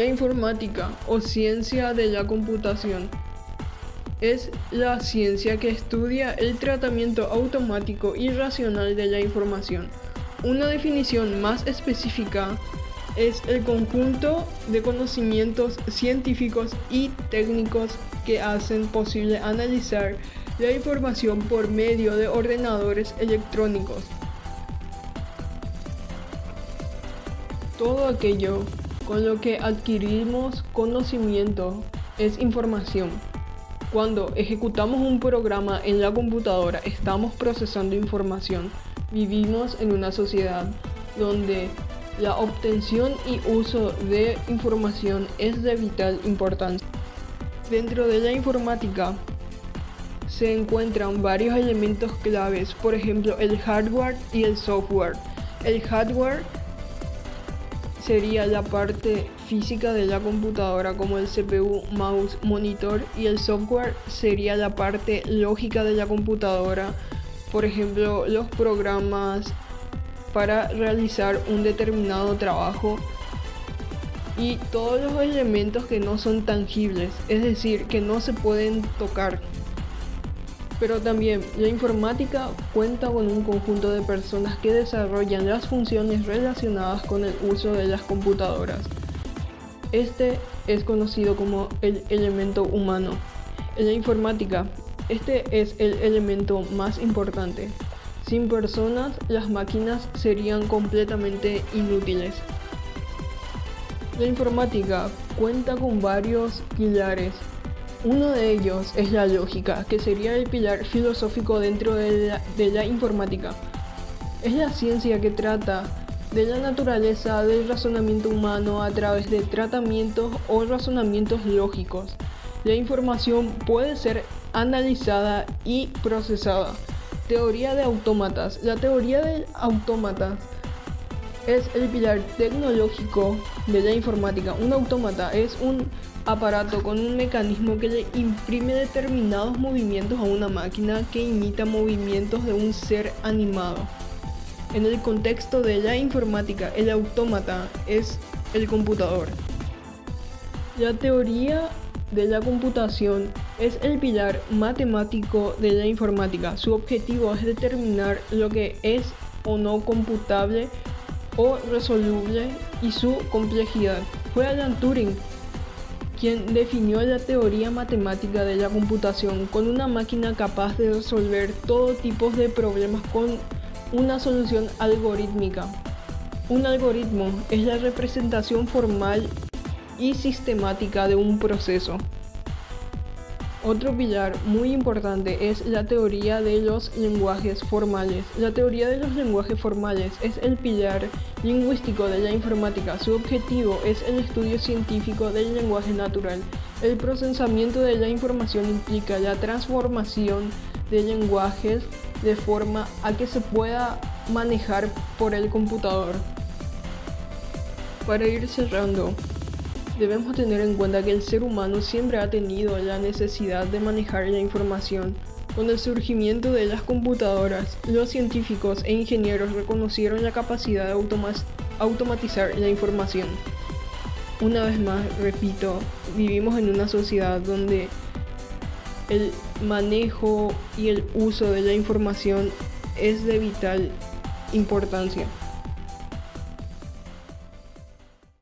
La informática o ciencia de la computación es la ciencia que estudia el tratamiento automático y racional de la información. Una definición más específica es el conjunto de conocimientos científicos y técnicos que hacen posible analizar la información por medio de ordenadores electrónicos. Todo aquello con lo que adquirimos conocimiento es información. Cuando ejecutamos un programa en la computadora estamos procesando información. Vivimos en una sociedad donde la obtención y uso de información es de vital importancia. Dentro de la informática se encuentran varios elementos claves, por ejemplo el hardware y el software. El hardware sería la parte física de la computadora como el CPU, mouse, monitor y el software sería la parte lógica de la computadora, por ejemplo los programas para realizar un determinado trabajo y todos los elementos que no son tangibles, es decir, que no se pueden tocar. Pero también la informática cuenta con un conjunto de personas que desarrollan las funciones relacionadas con el uso de las computadoras. Este es conocido como el elemento humano. En la informática, este es el elemento más importante. Sin personas, las máquinas serían completamente inútiles. La informática cuenta con varios pilares uno de ellos es la lógica, que sería el pilar filosófico dentro de la, informática. Es la ciencia que trata de la naturaleza del razonamiento humano a través de tratamientos o razonamientos lógicos. La información puede ser analizada y procesada. Teoría de autómatas. La teoría de autómatas es el pilar tecnológico de la informática. Un autómata es un aparato con un mecanismo que le imprime determinados movimientos a una máquina que imita movimientos de un ser animado. En el contexto de la informática, el autómata es el computador. La teoría de la computación es el pilar matemático de la informática. Su objetivo es determinar lo que es o no computable o resoluble y su complejidad. Fue Alan Turing quien definió la teoría matemática de la computación con una máquina capaz de resolver todo tipo de problemas con una solución algorítmica. Un algoritmo es la representación formal y sistemática de un proceso. Otro pilar muy importante es la teoría de los lenguajes formales. La teoría de los lenguajes formales es el pilar lingüístico de la informática. Su objetivo es el estudio científico del lenguaje natural. El procesamiento de la información implica la transformación de lenguajes de forma a que se pueda manejar por el computador. Para ir cerrando, Debemos tener en cuenta que el ser humano siempre ha tenido la necesidad de manejar la información. Con el surgimiento de las computadoras, los científicos e ingenieros reconocieron la capacidad de automatizar la información. Una vez más, repito, vivimos en una sociedad donde el manejo y el uso de la información es de vital importancia.